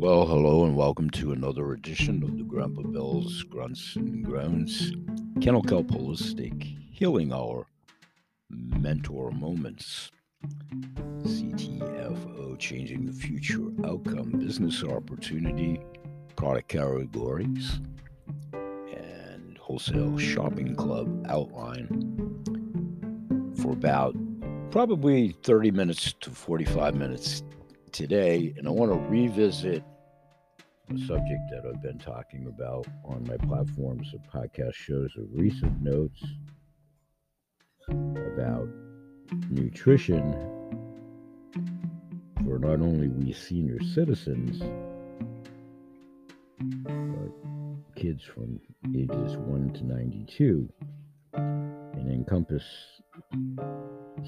Well, hello and welcome to another edition of the Grandpa Bill's Grunts and Groans Kennel Kelp Holistic Healing Hour Mentor Moments. CTFO Changing the Future Outcome Business Opportunity Product Categories and Wholesale Shopping Club Outline for about probably 30 minutes to 45 minutes today, and I want to revisit a subject that I've been talking about on my platforms of podcast shows of recent notes about nutrition for not only we senior citizens, but kids from ages 1 to 92, and encompass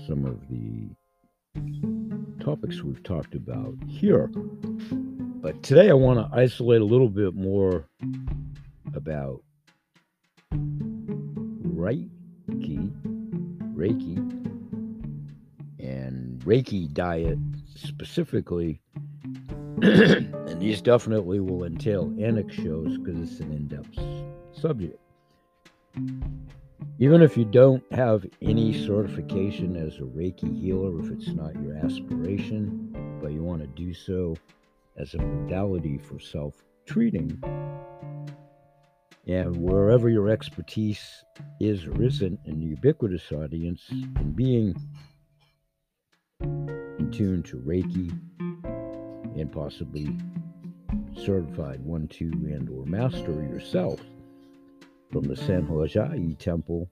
some of the topics we've talked about here. But today I want to isolate a little bit more about Reiki, Reiki, and Reiki diet specifically. and these definitely will entail annex shows because it's an in depth subject. Even if you don't have any certification as a Reiki healer, if it's not your aspiration, but you want to do so as a modality for self treating, and wherever your expertise is or isn't in the ubiquitous audience, and being in tune to Reiki and possibly certified one, two, and or master yourself from the San Hojai Temple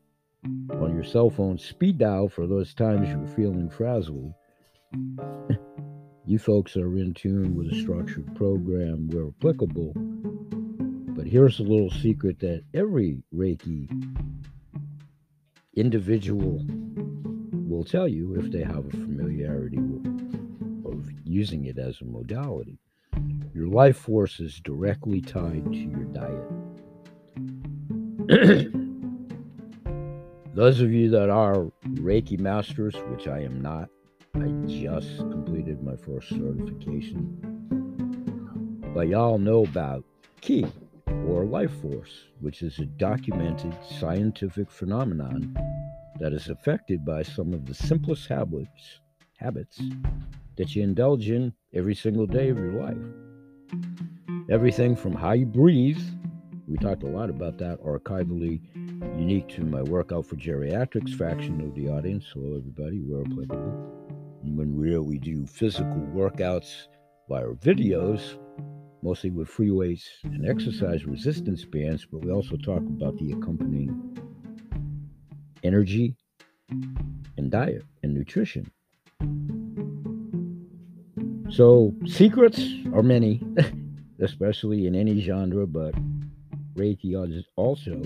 on your cell phone speed dial for those times you're feeling frazzled. you folks are in tune with a structured program where applicable. But here's a little secret that every Reiki individual will tell you if they have a familiarity of using it as a modality. Your life force is directly tied to your diet. Those of you that are Reiki masters, which I am not, I just completed my first certification. But y'all know about Ki or life force, which is a documented scientific phenomenon that is affected by some of the simplest habits habits that you indulge in every single day of your life. Everything from how you breathe we talked a lot about that archivally unique to my workout for geriatrics faction of the audience. Hello, everybody, where applicable. When we, we do physical workouts via videos, mostly with free weights and exercise resistance bands, but we also talk about the accompanying energy and diet and nutrition. So, secrets are many, especially in any genre, but Reiki also,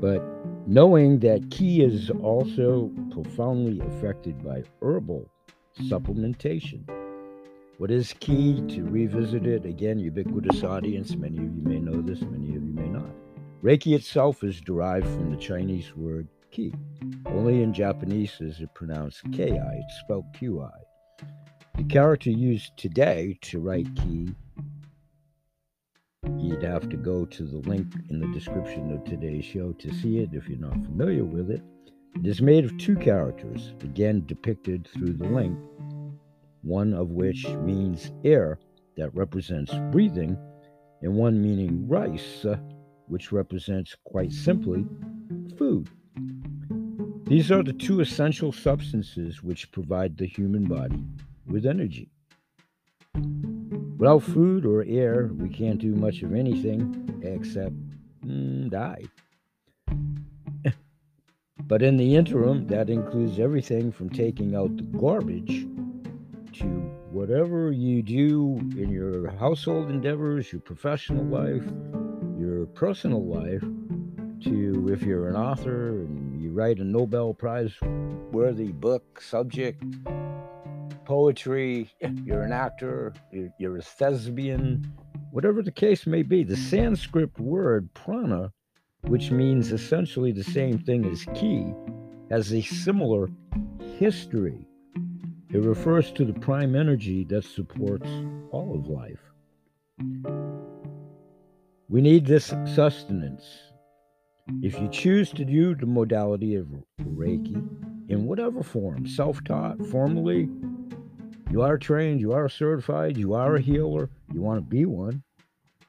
but knowing that Ki is also profoundly affected by herbal supplementation. What is Ki? To revisit it again, ubiquitous audience. Many of you may know this, many of you may not. Reiki itself is derived from the Chinese word Ki. Only in Japanese is it pronounced Ki. It's spelled Qi. The character used today to write Ki You'd have to go to the link in the description of today's show to see it if you're not familiar with it. It is made of two characters, again depicted through the link, one of which means air, that represents breathing, and one meaning rice, uh, which represents quite simply food. These are the two essential substances which provide the human body with energy. Without food or air, we can't do much of anything except mm, die. but in the interim, that includes everything from taking out the garbage to whatever you do in your household endeavors, your professional life, your personal life, to if you're an author and you write a Nobel Prize worthy book, subject, poetry, you're an actor, you're a thespian, whatever the case may be. The Sanskrit word prana, which means essentially the same thing as ki, has a similar history. It refers to the prime energy that supports all of life. We need this sustenance. If you choose to do the modality of Reiki in whatever form, self taught, formally, you are trained, you are certified, you are a healer, you want to be one,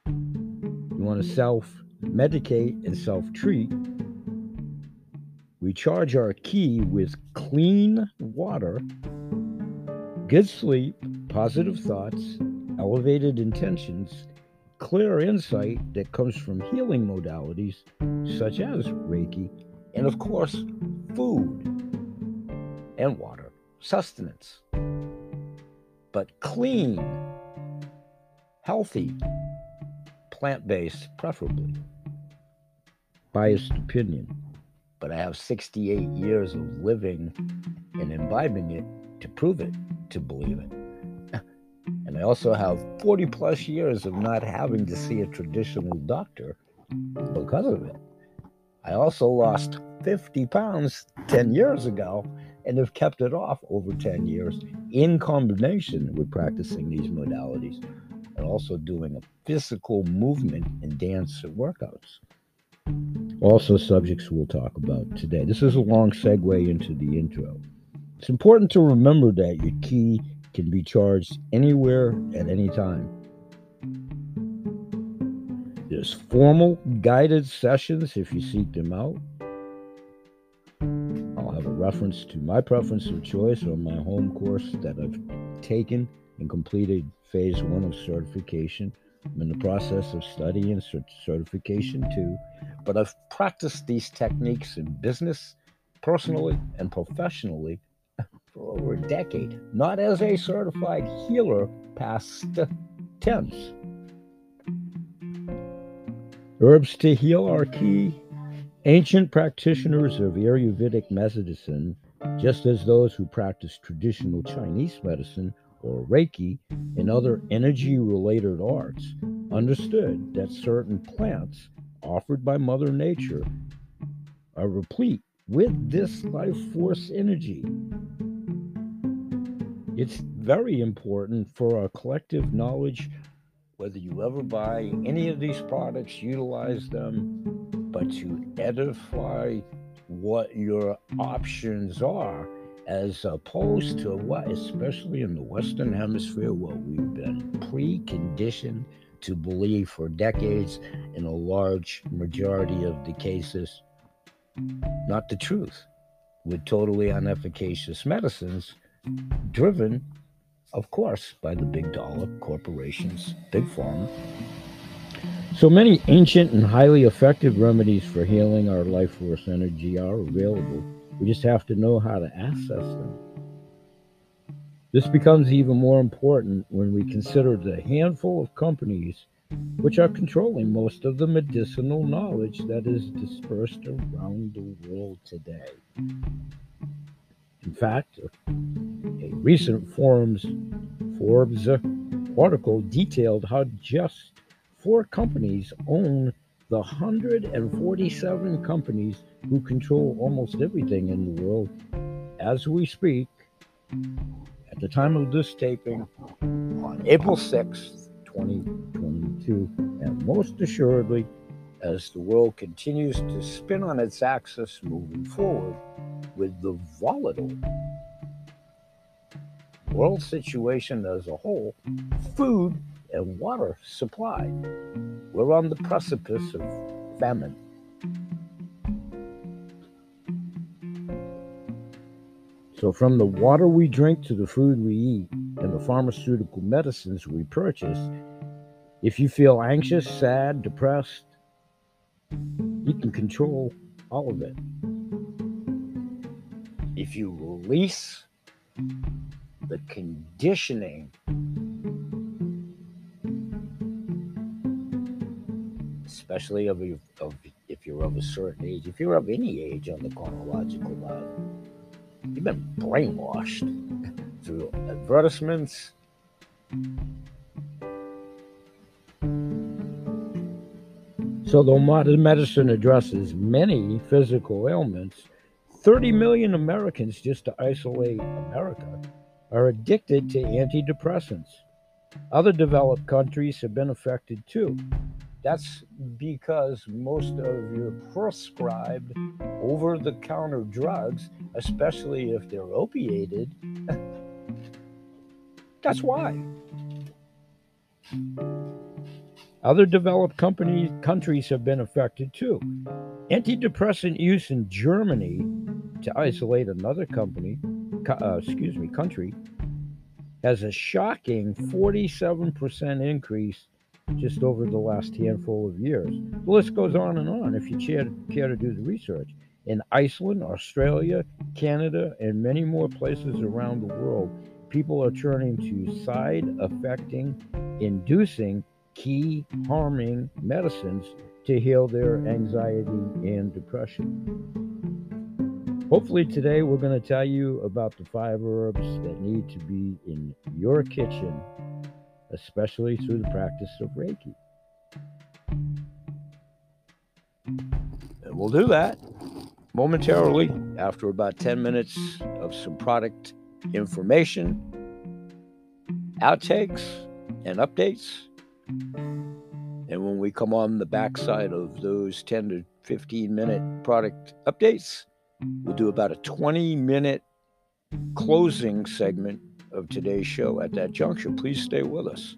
you want to self medicate and self treat, we charge our ki with clean water, good sleep, positive thoughts, elevated intentions, clear insight that comes from healing modalities such as Reiki, and of course, food and water, sustenance. But clean, healthy, plant based, preferably. Biased opinion. But I have 68 years of living and imbibing it to prove it, to believe it. And I also have 40 plus years of not having to see a traditional doctor because of it. I also lost 50 pounds 10 years ago and have kept it off over 10 years in combination with practicing these modalities and also doing a physical movement and dance workouts. Also, subjects we'll talk about today. This is a long segue into the intro. It's important to remember that your ki can be charged anywhere at any time. There's formal guided sessions if you seek them out. I'll have a reference to my preference of choice on my home course that I've taken and completed phase one of certification. I'm in the process of studying certification too, but I've practiced these techniques in business, personally, and professionally for over a decade, not as a certified healer past tense. Herbs to heal are key. Ancient practitioners of Ayurvedic medicine, just as those who practice traditional Chinese medicine or Reiki and other energy related arts, understood that certain plants offered by Mother Nature are replete with this life force energy it's very important for our collective knowledge, whether you ever buy any of these products, utilize them, but to edify what your options are as opposed to what, especially in the Western Hemisphere, what we've been preconditioned to believe for decades in a large majority of the cases, not the truth, with totally unefficacious medicines driven, of course, by the big dollar corporations, big pharma. So many ancient and highly effective remedies for healing our life force energy are available. We just have to know how to access them. This becomes even more important when we consider the handful of companies which are controlling most of the medicinal knowledge that is dispersed around the world today. In fact, a recent Forbes, Forbes article detailed how just four companies own the 147 companies who control almost everything in the world as we speak. At the time of this taping, on April 6th, 2022, and most assuredly, as the world continues to spin on its axis moving forward with the volatile world situation as a whole, food and water supply. We're on the precipice of famine. So, from the water we drink to the food we eat and the pharmaceutical medicines we purchase, if you feel anxious, sad, depressed, you can control all of it. If you release the conditioning especially of, of if you're of a certain age, if you're of any age on the chronological line, you've been brainwashed through advertisements. So, though modern medicine addresses many physical ailments, 30 million Americans, just to isolate America, are addicted to antidepressants. Other developed countries have been affected too. That's because most of your prescribed over the counter drugs, especially if they're opiated, that's why. Other developed companies, countries have been affected too. Antidepressant use in Germany, to isolate another company, uh, excuse me, country, has a shocking 47% increase just over the last handful of years. The list goes on and on if you care, care to do the research. In Iceland, Australia, Canada, and many more places around the world, people are turning to side affecting, inducing, ki harming medicines to heal their anxiety and depression. Hopefully, today we're going to tell you about the five herbs that need to be in your kitchen, especially through the practice of Reiki. And we'll do that momentarily after about 10 minutes of some product information, outtakes, and updates. And when we come on the backside of those 10 to 15 minute product updates, We'll do about a 20 minute closing segment of today's show at that juncture. Please stay with us.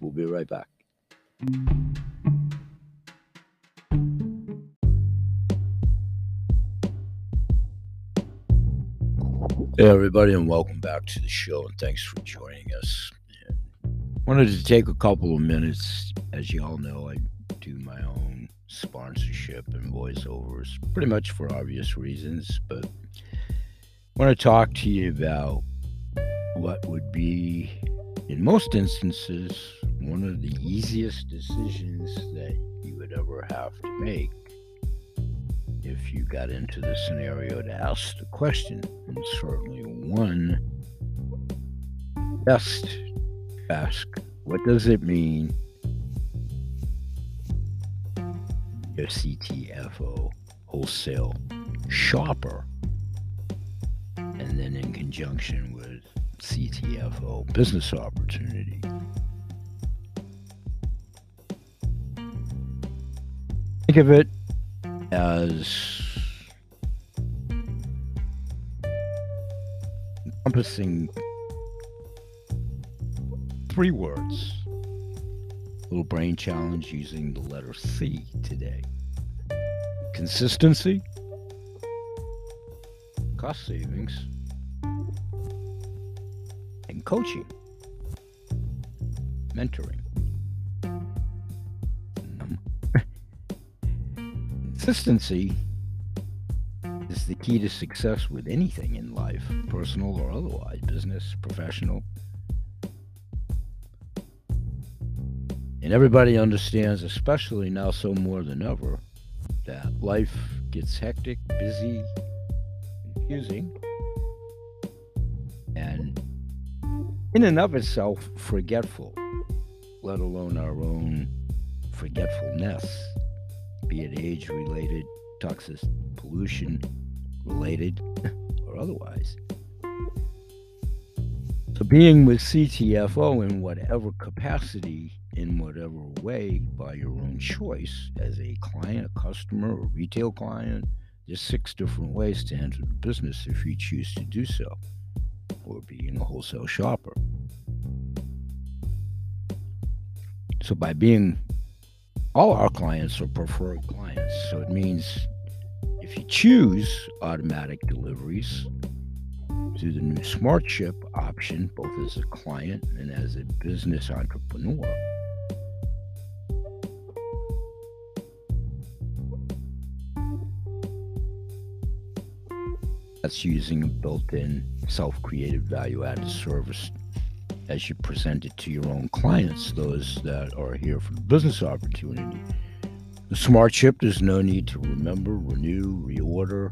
We'll be right back. Hey, everybody, and welcome back to the show, and thanks for joining us. Wanted to take a couple of minutes. As you all know, I do my own sponsorship and voiceovers, pretty much for obvious reasons. But I want to talk to you about what would be, in most instances, one of the easiest decisions that you would ever have to make if you got into the scenario to ask the question. And certainly one best ask what does it mean your CTFO wholesale shopper. And then in conjunction with CTFO business opportunity. Think of it as encompassing three words little brain challenge using the letter C today. Consistency, cost savings, and coaching, mentoring. Consistency is the key to success with anything in life, personal or otherwise, business, professional. And everybody understands, especially now so more than ever, that life gets hectic, busy, confusing, and in and of itself forgetful, let alone our own forgetfulness, be it age related, toxic pollution related, or otherwise. So, being with CTFO in whatever capacity in whatever way by your own choice as a client, a customer, or retail client. There's six different ways to enter the business if you choose to do so, or being a wholesale shopper. So, by being all our clients are preferred clients, so it means if you choose automatic deliveries through the new Smart chip option, both as a client and as a business entrepreneur, That's using a built in self created value added service as you present it to your own clients, those that are here for the business opportunity. The smart chip, there's no need to remember, renew, reorder,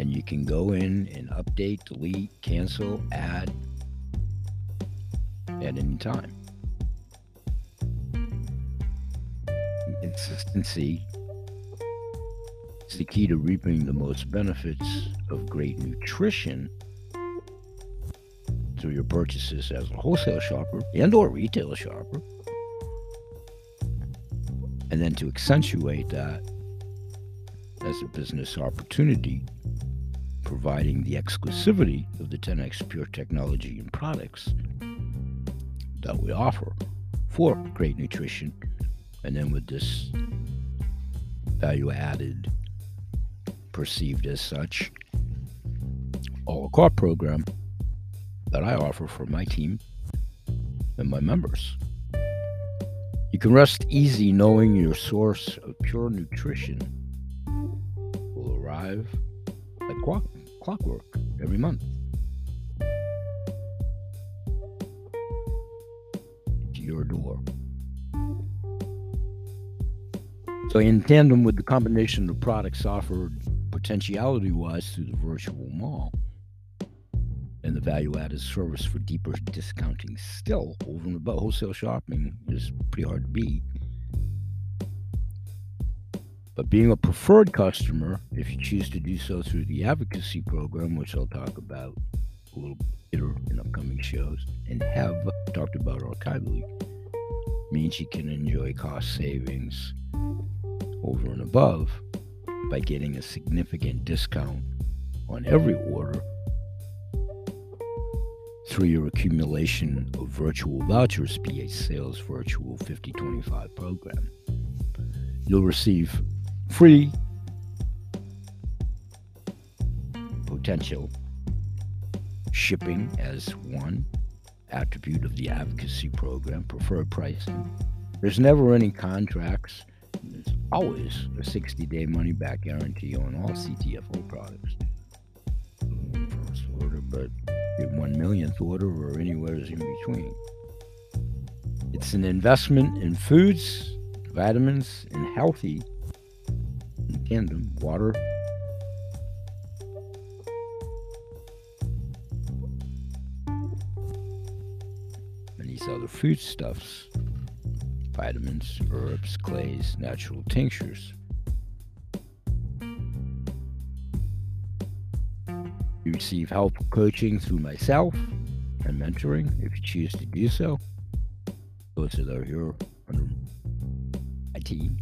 and you can go in and update, delete, cancel, add at any time. Consistency is the key to reaping the most benefits of great nutrition through your purchases as a wholesale shopper and or retail shopper. And then to accentuate that as a business opportunity, providing the exclusivity of the 10x Pure technology and products that we offer for great nutrition. And then with this value added, perceived as such, all la program that I offer for my team and my members. You can rest easy knowing your source of pure nutrition will arrive at clock, clockwork every month. To your door. So, in tandem with the combination of products offered potentiality wise through the virtual mall, and the value added service for deeper discounting still over and above wholesale shopping is pretty hard to beat. But being a preferred customer, if you choose to do so through the advocacy program, which I'll talk about a little later in upcoming shows, and have talked about archivally, means you can enjoy cost savings over and above by getting a significant discount on every order through your accumulation of virtual vouchers, PH Sales Virtual 5025 program. You'll receive free potential shipping as one attribute of the advocacy program, preferred pricing. There's never any contracts. There's always a 60 day money back guarantee on all CTFO products. First order, but one millionth order or anywhere in between. It's an investment in foods, vitamins, and healthy in tandem water. And these other foodstuffs vitamins, herbs, clays, natural tinctures. You receive help coaching through myself and mentoring if you choose to do so. Those that are here under um, my team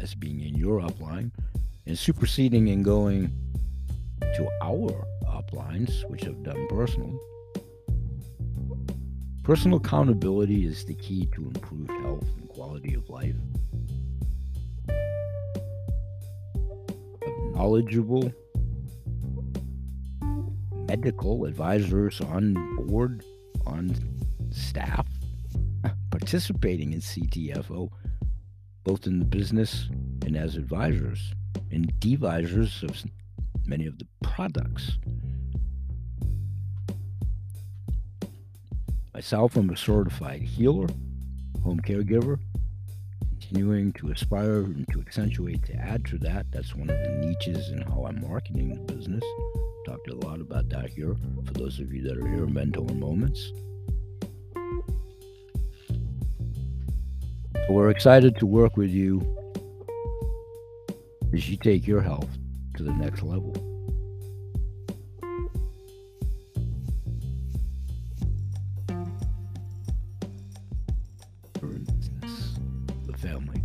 as being in your upline and superseding and going to our uplines, which I've done personally. Personal accountability is the key to improved health and quality of life. Of knowledgeable medical advisors on board, on staff, participating in CTFO, both in the business and as advisors and devisors of many of the products. Myself, I'm a certified healer, home caregiver, continuing to aspire and to accentuate to add to that. That's one of the niches in how I'm marketing the business talked a lot about that here for those of you that are here in Mentor Moments. We're excited to work with you as you take your health to the next level. The family,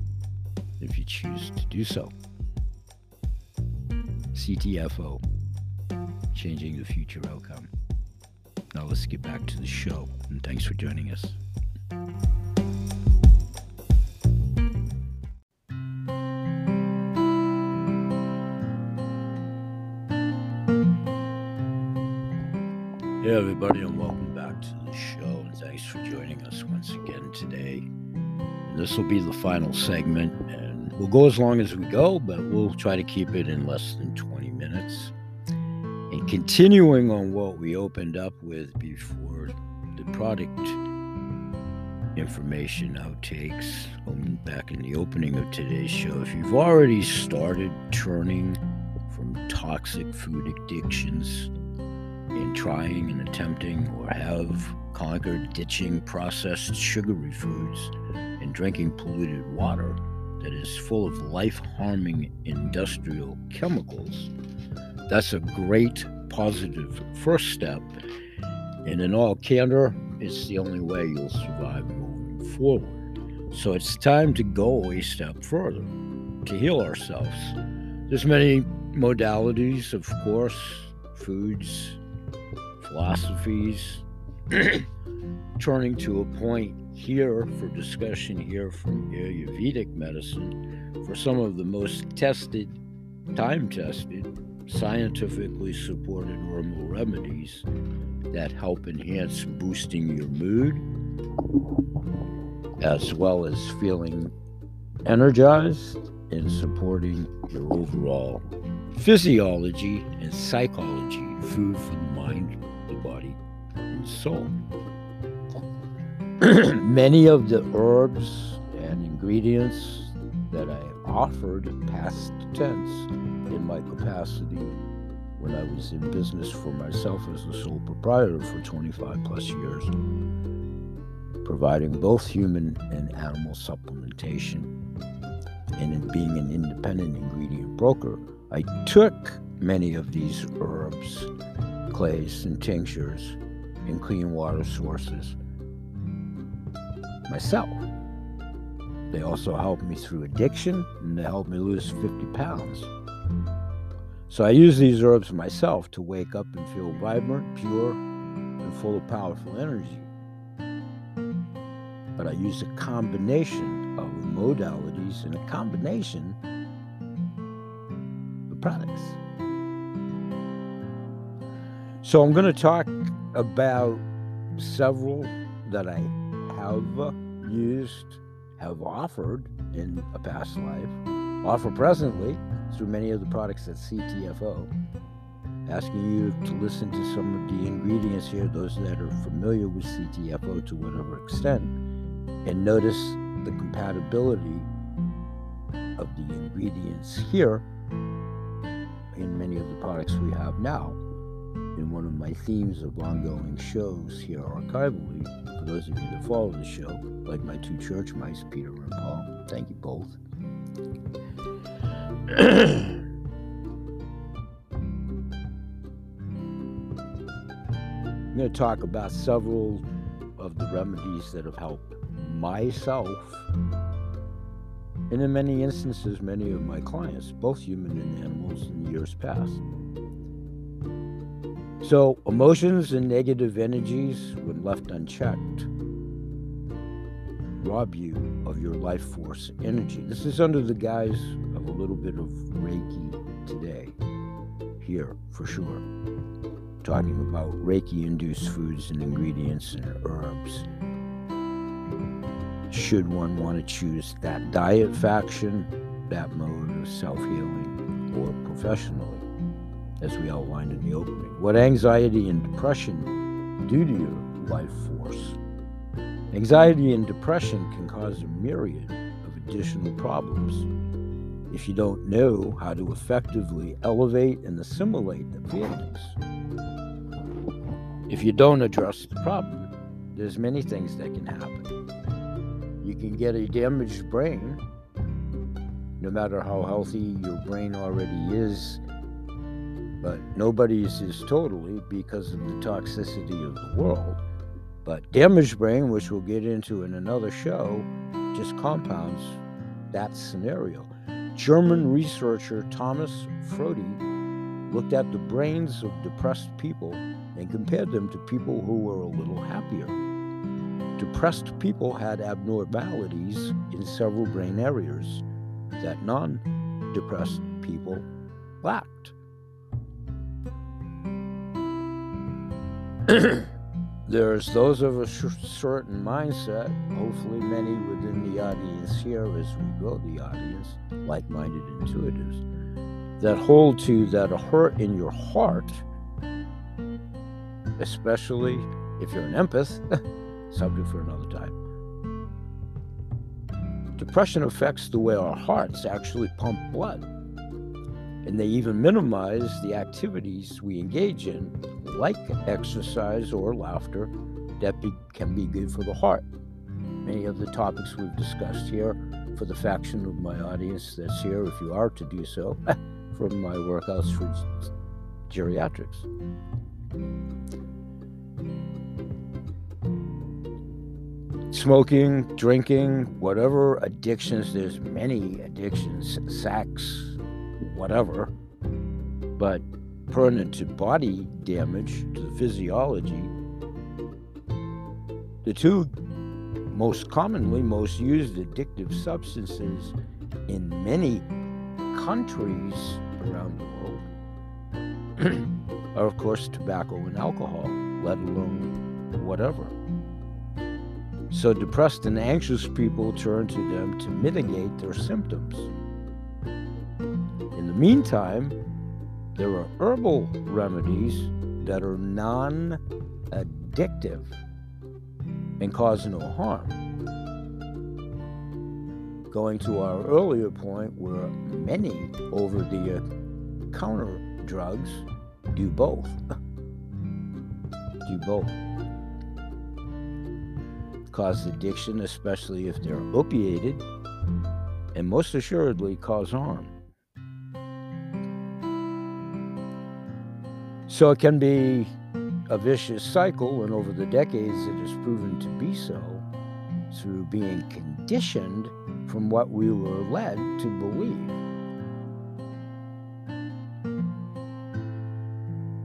if you choose to do so. CTFO changing the future outcome. Now let's get back to the show, and thanks for joining us. Hey, everybody, and welcome back to the show. And thanks for joining us once again today. And this will be the final segment, and we'll go as long as we go, but we'll try to keep it in less than 20 minutes. And continuing on what we opened up with before the product information outtakes, um, back in the opening of today's show, if you've already started turning from toxic food addictions and trying and attempting or have conquered ditching processed sugary foods and drinking polluted water that is full of life harming industrial chemicals that's a great positive first step. And in all candor, it's the only way you'll survive moving forward. So it's time to go a step further to heal ourselves. There's many modalities, of course, foods, philosophies, turning to a point here for discussion here from Ayurvedic medicine for some of the most tested, time tested, scientifically supported herbal remedies that help enhance boosting your mood as well as feeling energized and supporting your overall physiology and psychology, food for mind, the body, and soul. Many of the herbs and ingredients that I offered past tense in my capacity when I was in business for myself as a sole proprietor for 25 plus years, providing both human and animal supplementation. And in being an independent ingredient broker, I took many of these herbs, clays, and tinctures and clean water sources myself. They also helped me through addiction and they helped me lose 50 pounds. So I use these herbs myself to wake up and feel vibrant, pure, and full of powerful energy. But I use a combination of modalities and a combination of products. So I'm going to talk about several that I have used, have offered in a past life, offer presently through many of the products at CTFO. Asking you to listen to some of the ingredients here, those that are familiar with CTFO to whatever extent, and notice the compatibility of the ingredients here in many of the products we have now. In one of my themes of ongoing shows here archivally, for those of you that follow the show, like my two church mice, Peter and Paul. Thank you both. I'm going to talk about several of the remedies that have helped myself, and in many instances, many of my clients, both human and animals, in years past. So, emotions and negative energies, when left unchecked, rob you of your life force energy. This is under the guise of a little bit of Reiki today, here for sure. Talking about Reiki induced foods and ingredients and herbs. Should one want to choose that diet faction, that mode of self healing, or professionally? as we outlined in the opening. What anxiety and depression do to your life force? Anxiety and depression can cause a myriad of additional problems if you don't know how to effectively elevate and assimilate the feelings. If you don't address the problem, there's many things that can happen. You can get a damaged brain, no matter how healthy your brain already is but nobody's is totally because of the toxicity of the world. But damaged brain, which we'll get into in another show, just compounds that scenario. German researcher Thomas Frodl looked at the brains of depressed people and compared them to people who were a little happier. Depressed people had abnormalities in several brain areas that non depressed people lacked. There's those of a certain mindset, hopefully many within the audience here as we grow the audience, like minded intuitives, that hold to that a hurt in your heart, especially if you're an empath, subject for another time. Depression affects the way our hearts actually pump blood and they even minimize the activities we engage in, like exercise or laughter, that be, can be good for the heart. Many of the topics we've discussed here for the faction of my audience that's here, if you are to do so, from my workouts for geriatrics. smoking, drinking, whatever addictions, there's many addictions, sex, whatever, but pertinent to body damage, to the physiology, the two most commonly most used addictive substances in many countries around the world are, of course, tobacco and alcohol, let alone whatever. So, depressed and anxious people turn to them to mitigate their symptoms. The meantime, there are herbal remedies that are non addictive and cause no harm. Going to our earlier point, where many over the counter drugs do both. do both cause addiction, especially if they're opiated, and most assuredly cause harm. So it can be a vicious cycle, and over the decades, it has proven to be so through being conditioned from what we were led to believe.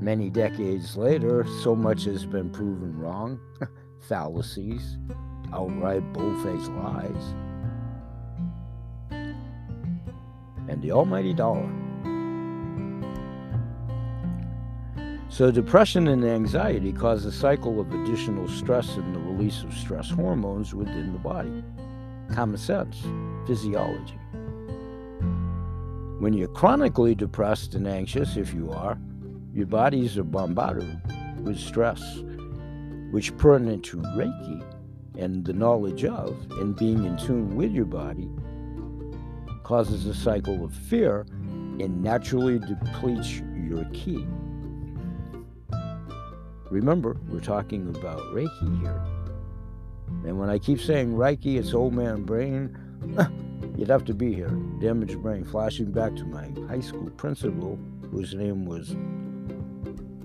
Many decades later, so much has been proven wrong fallacies, outright bull-faced lies, and the almighty dollar. So, depression and anxiety cause a cycle of additional stress and the release of stress hormones within the body. Common sense, physiology. When you're chronically depressed and anxious, if you are, your bodies are bombarded with stress which pertinent to Reiki and the knowledge of and being in tune with your body causes a cycle of fear and naturally depletes your ki. Remember, we're talking about Reiki here. And when I keep saying Reiki, it's old man brain, you'd have to be here. Damaged brain, flashing back to my high school principal, whose name was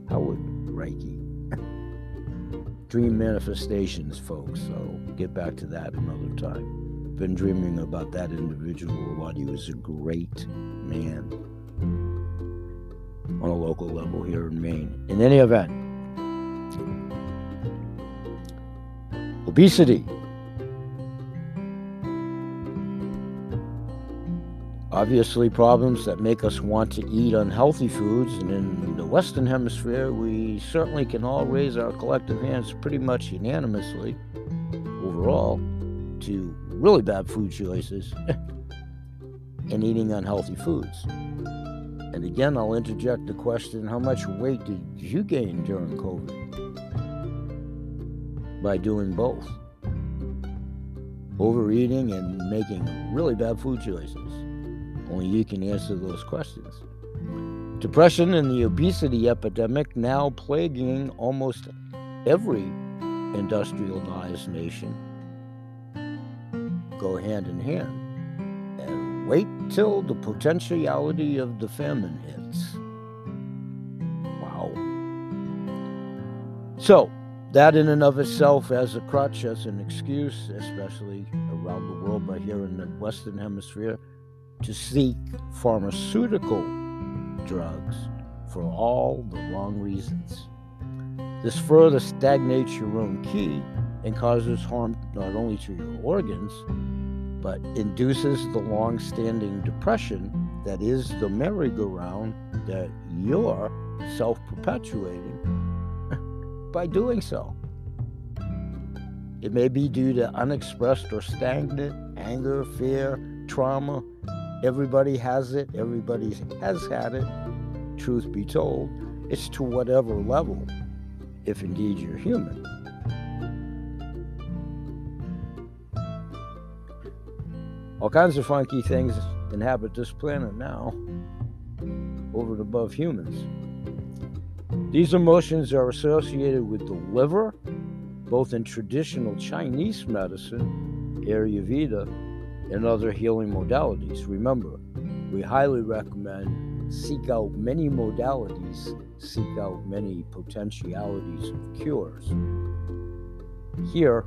Howard Reiki dream manifestations, folks. So get back to that another time. Been dreaming about that individual while he was a great man on a local level here in Maine. In any event, obesity obviously problems that make us want to eat unhealthy foods. And in the Western Hemisphere, we certainly can all raise our collective hands pretty much unanimously overall to really bad food choices and eating unhealthy foods. And again, I'll interject the question how much weight did you gain during COVID? By doing both overeating and making really bad food choices. Only you can answer those questions. Depression and the obesity epidemic now plaguing almost every industrialized nation go hand in hand. And wait till the potentiality of the famine hits. Wow. So, that in and of itself as a crutch, as an excuse, especially around the world, but here in the Western Hemisphere, to seek pharmaceutical drugs for all the wrong reasons. This further stagnates your own ki and causes harm not only to your organs, but induces the long standing depression that is the merry-go-round that you're self perpetuating by doing so. It may be due to unexpressed or stagnant anger, fear, trauma, Everybody has it, everybody has had it. Truth be told, it's to whatever level, if indeed you're human. All kinds of funky things inhabit this planet now, over and above humans. These emotions are associated with the liver, both in traditional Chinese medicine, Ayurveda, and other healing modalities. Remember, we highly recommend seek out many modalities, seek out many potentialities of cures. Here,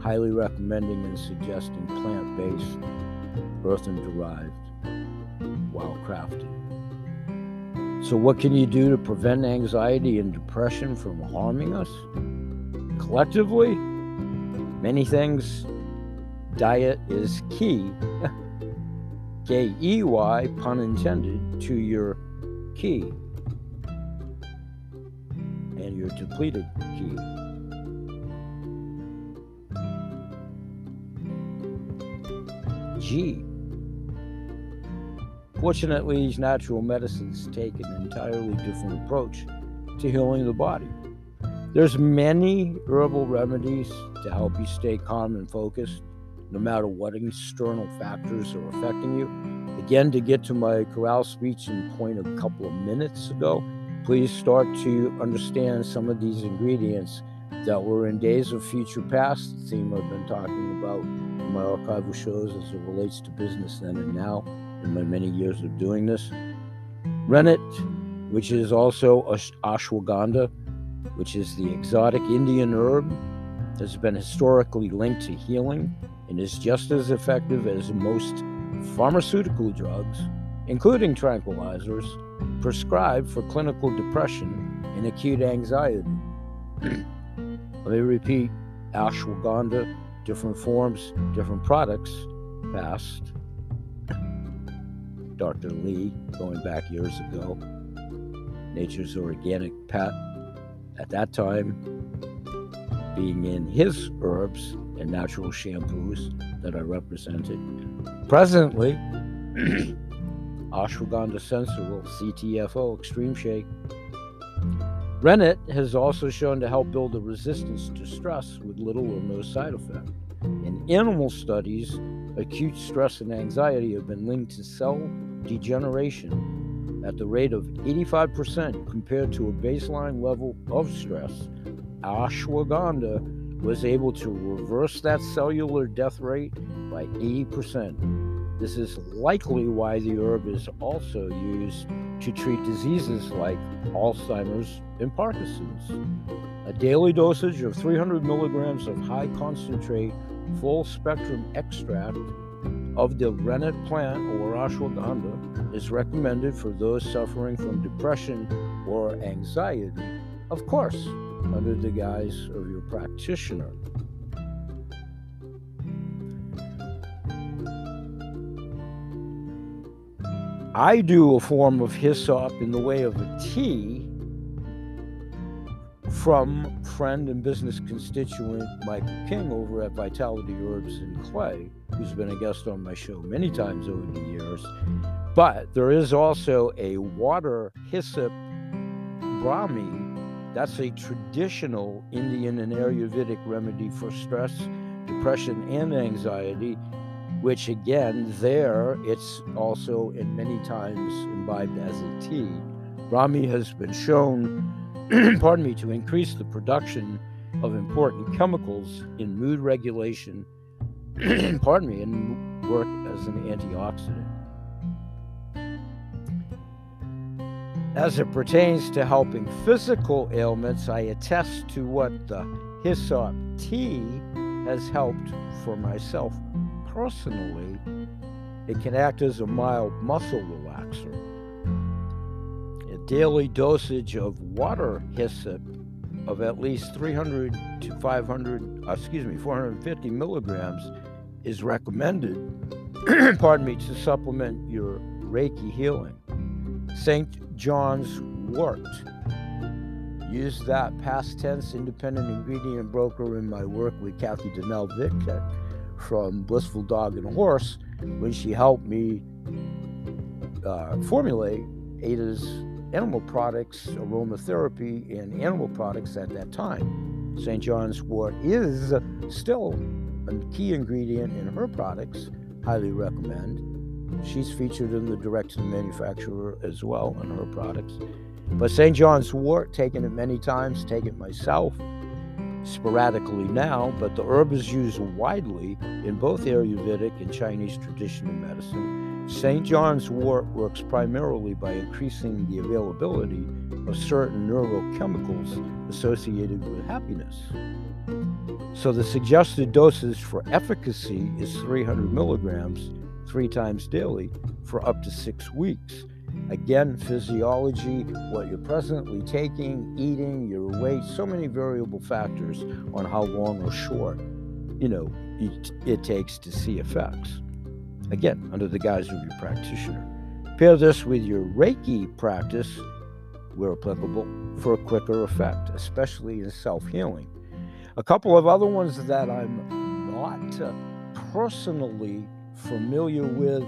highly recommending and suggesting plant based, earthen derived, while crafted. So, what can you do to prevent anxiety and depression from harming us? Collectively, many things. Diet is key. K E Y, pun intended, to your ki and your depleted ki. G Fortunately, these natural medicines take an entirely different approach to healing the body. There's many herbal remedies to help you stay calm and focused no matter what external factors are affecting you. Again, to get to my chorale speech and point a couple of minutes ago, please start to understand some of these ingredients that were in Days of Future Past, the theme I've been talking about in my archival shows as it relates to business then and now in my many years of doing this. Rennet, which is also ashwagandha, which is the exotic Indian herb, has been historically linked to healing and is just as effective as most pharmaceutical drugs, including tranquilizers, prescribed for clinical depression and acute anxiety. Let me repeat ashwagandha, different forms, different products, past Dr. Lee, going back years ago. Nature's Organic Pet, at that time, being in his herbs and natural shampoos that I represented. Presently, ashwagandha sensible CTFO extreme shake. Rennet has also shown to help build a resistance to stress with little or no side effect. In animal studies, acute stress and anxiety have been linked to cell degeneration at the rate of 85% compared to a baseline level of stress. Ashwagandha was able to reverse that cellular death rate by 80%. This is likely why the herb is also used to treat diseases like Alzheimer's and Parkinson's. A daily dosage of 300 milligrams of high concentrate full spectrum extract of the rennet plant or ashwagandha is recommended for those suffering from depression or anxiety, of course, under the guise of your practitioner. I do a form of hyssop in the way of a tea from friend and business constituent Mike King over at Vitality Herbs and Clay, who's been a guest on my show many times over the years. But there is also a water hyssop brahmi. That's a traditional Indian and Ayurvedic remedy for stress, depression, and anxiety, which again, there it's also in many times imbibed as a tea. Brahmi has been shown pardon me, to increase the production of important chemicals in mood regulation, pardon me, and work as an antioxidant. As it pertains to helping physical ailments, I attest to what the hyssop tea has helped for myself personally. It can act as a mild muscle relaxer A daily dosage of water hyssop of at least 300 to 500, uh, excuse me, 450 milligrams is recommended, pardon me, to supplement your Reiki healing. St. John's wort. Use that past tense independent ingredient broker in my work with Kathy Donnell Vick from Blissful Dog and Horse when she helped me uh, formulate Ada's animal products, aromatherapy, and animal products at that time. St. John's wort is still a key ingredient in her products. Highly recommend. She's featured in the direct to the manufacturer as well in her products. But St. John's wort, taken it many times, take it myself sporadically now, but the herb is used widely in both Ayurvedic and Chinese traditional medicine St. John's wort works primarily by increasing the availability of certain neurochemicals associated with happiness. So the suggested dosage for efficacy is 300 milligrams three times daily for up to six weeks. Again, physiology, what you're presently taking, eating, your weight, so many variable factors on how long or short, you know, it, it takes to see effects. Again, under the guise of your practitioner. Pair this with your Reiki practice, where applicable, for a quicker effect, especially in self healing. A couple of other ones that I'm not uh, personally familiar with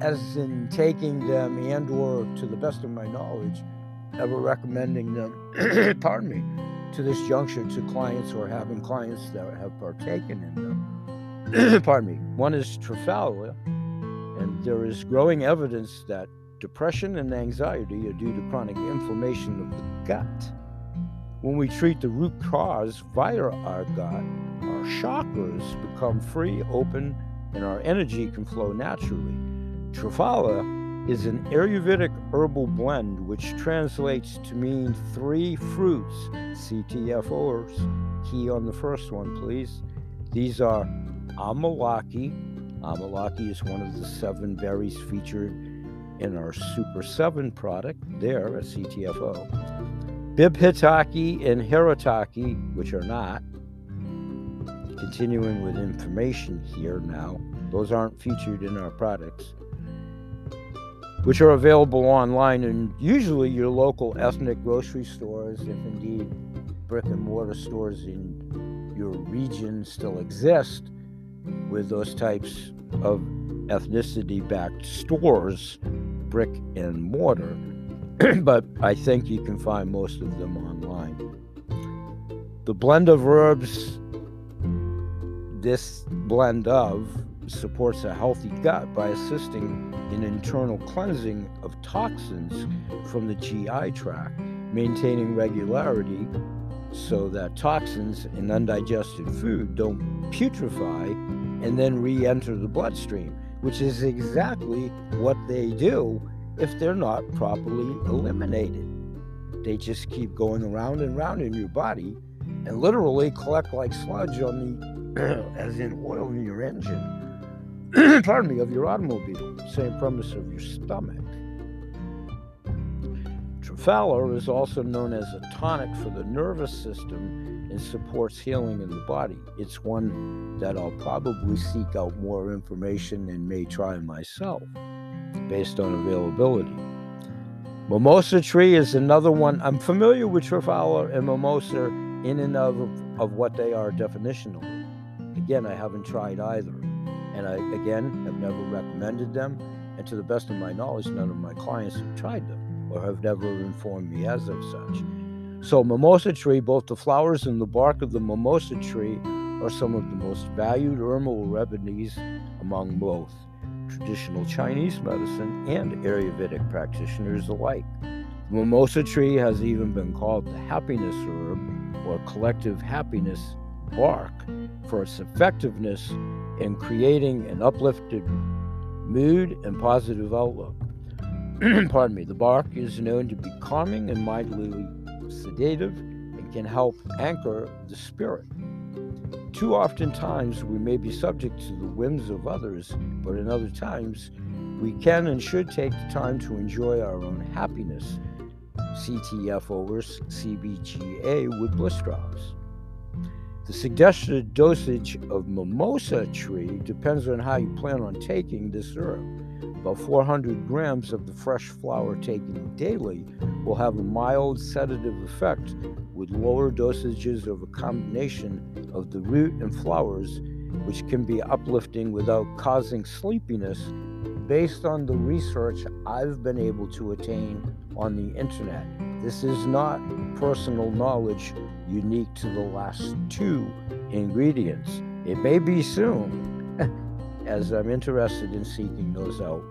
as in taking them and or to the best of my knowledge ever recommending them pardon me to this juncture to clients or having clients that have partaken in them. Pardon me. One is Triphala and there is growing evidence that depression and anxiety are due to chronic inflammation of the gut when we treat the root cause via our gut our chakras become free open and our energy can flow naturally Triphala is an Ayurvedic herbal blend which translates to mean three fruits, CTFOs. Key on the first one, please. These are Amalaki. Amalaki is one of the seven berries featured in our Super 7 product there at CTFO. Bibhitaki and Haritaki, which are not. Continuing with information here now, those aren't featured in our products which are available online and usually your local ethnic grocery stores, if indeed brick and mortar stores in your region still exist with those types of ethnicity backed stores, brick and mortar. but I think you can find most of them online. The blend of herbs, this blend of supports a healthy gut by assisting in internal cleansing of toxins from the GI tract, maintaining regularity so that toxins in undigested food don't putrefy and then re enter the bloodstream, which is exactly what they do if they're not properly eliminated. They just keep going around and around in your body and literally collect like sludge on the, as in oil in your engine pardon me, of your automobile, same premise of your stomach. Triphala is also known as a tonic for the nervous system and supports healing in the body. It's one that I'll probably seek out more information and may try myself based on availability. Mimosa tree is another one. I'm familiar with Triphala and Mimosa in and of, of what they are definitionally. Again, I haven't tried either and I, again, have never recommended them. And to the best of my knowledge, none of my clients have tried them or have never informed me as of such. So, mimosa tree, both the flowers and the bark of the mimosa tree are some of the most valued herbal remedies among both traditional Chinese medicine and Ayurvedic practitioners alike. The mimosa tree has even been called the happiness herb or collective happiness bark for its effectiveness in creating an uplifted mood and positive outlook. Pardon me. The bark is known to be calming and mildly sedative and can help anchor the spirit. Too often times we may be subject to the whims of others, but in other times we can and should take the time to enjoy our own happiness. CTF over CBGA with bliss drops. The suggested dosage of mimosa tree depends on how you plan on taking this herb. About 400 grams of the fresh flower taken daily will have a mild sedative effect, with lower dosages of a combination of the root and flowers, which can be uplifting without causing sleepiness, based on the research I've been able to attain on the internet. This is not personal knowledge unique to the last two ingredients. It may be soon, as I'm interested in seeking those out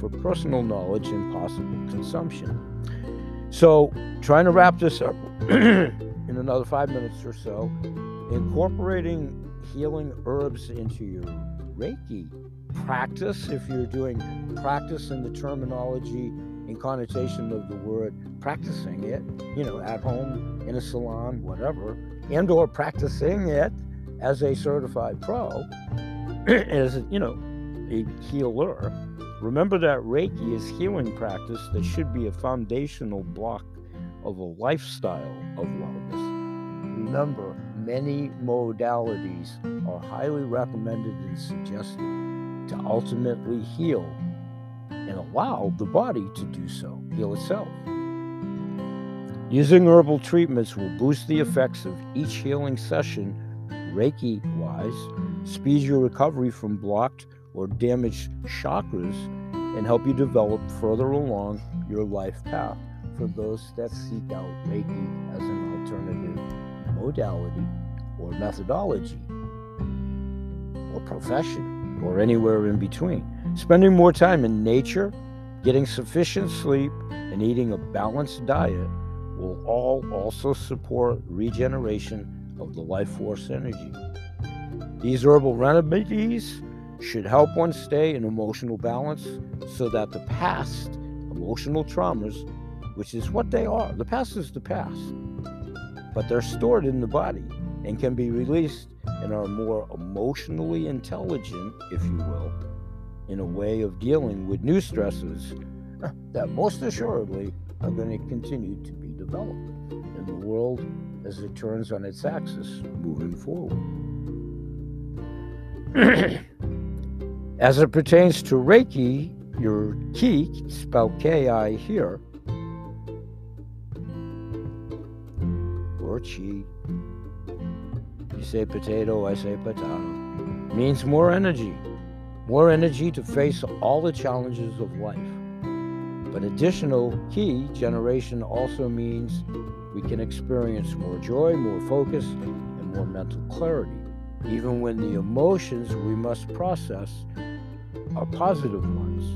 for personal knowledge and possible consumption. So, trying to wrap this up in another five minutes or so, incorporating healing herbs into your Reiki practice, if you're doing practice in the terminology and connotation of the word practicing it, you know, at home, in a salon, whatever, and or practicing it as a certified pro, as, you know, a healer. Remember that Reiki is healing practice that should be a foundational block of a lifestyle of wellness. Remember, many modalities are highly recommended and suggested to ultimately heal and allow the body to do so, heal itself. Using herbal treatments will boost the effects of each healing session, Reiki wise, speed your recovery from blocked or damaged chakras, and help you develop further along your life path for those that seek out Reiki as an alternative modality or methodology or profession or anywhere in between. Spending more time in nature, getting sufficient sleep, and eating a balanced diet will all also support regeneration of the life force energy. These herbal remedies should help one stay in emotional balance so that the past emotional traumas, which is what they are, the past is the past, but they're stored in the body and can be released and are more emotionally intelligent, if you will, in a way of dealing with new stresses that most assuredly are going to continue to be developed in the world as it turns on its axis moving forward. as it pertains to Reiki, your ki, spelled K I here, or chi, you say potato, I say potato, means more energy. More energy to face all the challenges of life. But additional ki generation also means we can experience more joy, more focus, and more mental clarity, even when the emotions we must process are positive ones.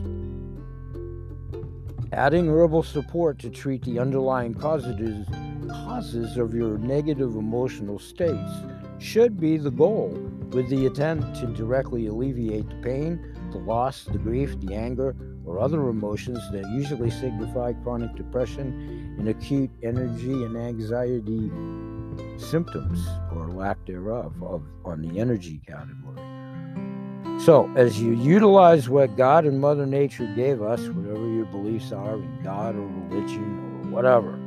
Adding herbal support to treat the underlying causes, causes of your negative emotional states should be the goal, with the intent to directly alleviate the pain, the loss, the grief, the anger, or other emotions that usually signify chronic depression and acute energy and anxiety symptoms or lack thereof of, on the energy category. So, as you utilize what God and Mother Nature gave us, whatever your beliefs are in God or religion or whatever,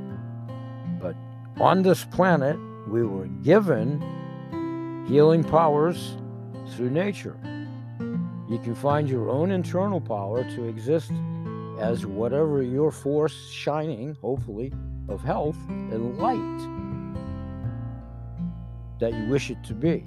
but on this planet, we were given healing powers through nature. You can find your own internal power to exist as whatever your force shining, hopefully, of health and light that you wish it to be.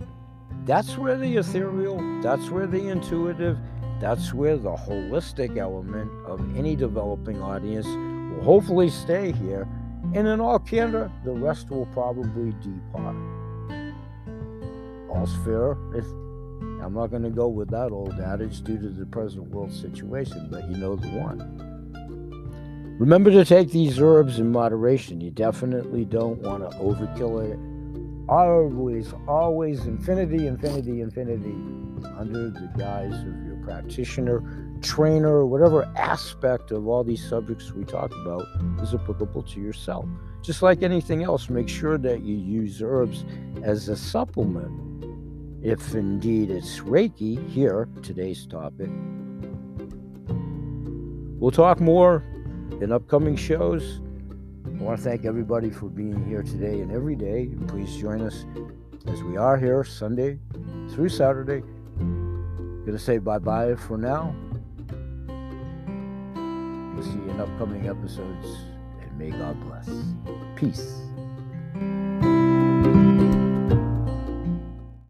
That's where the ethereal, that's where the intuitive, that's where the holistic element of any developing audience will hopefully stay here. And in all candor, the rest will probably depart all's fair. If, I'm not going to go with that old adage due to the present world situation, but you know the one. Remember to take these herbs in moderation. You definitely don't want to overkill it. Always, always infinity, infinity, infinity under the guise of your practitioner, trainer, whatever aspect of all these subjects we talk about is applicable to yourself. Just like anything else, make sure that you use herbs as a supplement if indeed it's Reiki, here, today's topic. We'll talk more in upcoming shows. I want to thank everybody for being here today and every day. Please join us as we are here Sunday through Saturday. Gonna say bye bye for now. We'll see you in upcoming episodes, and may God bless. Peace.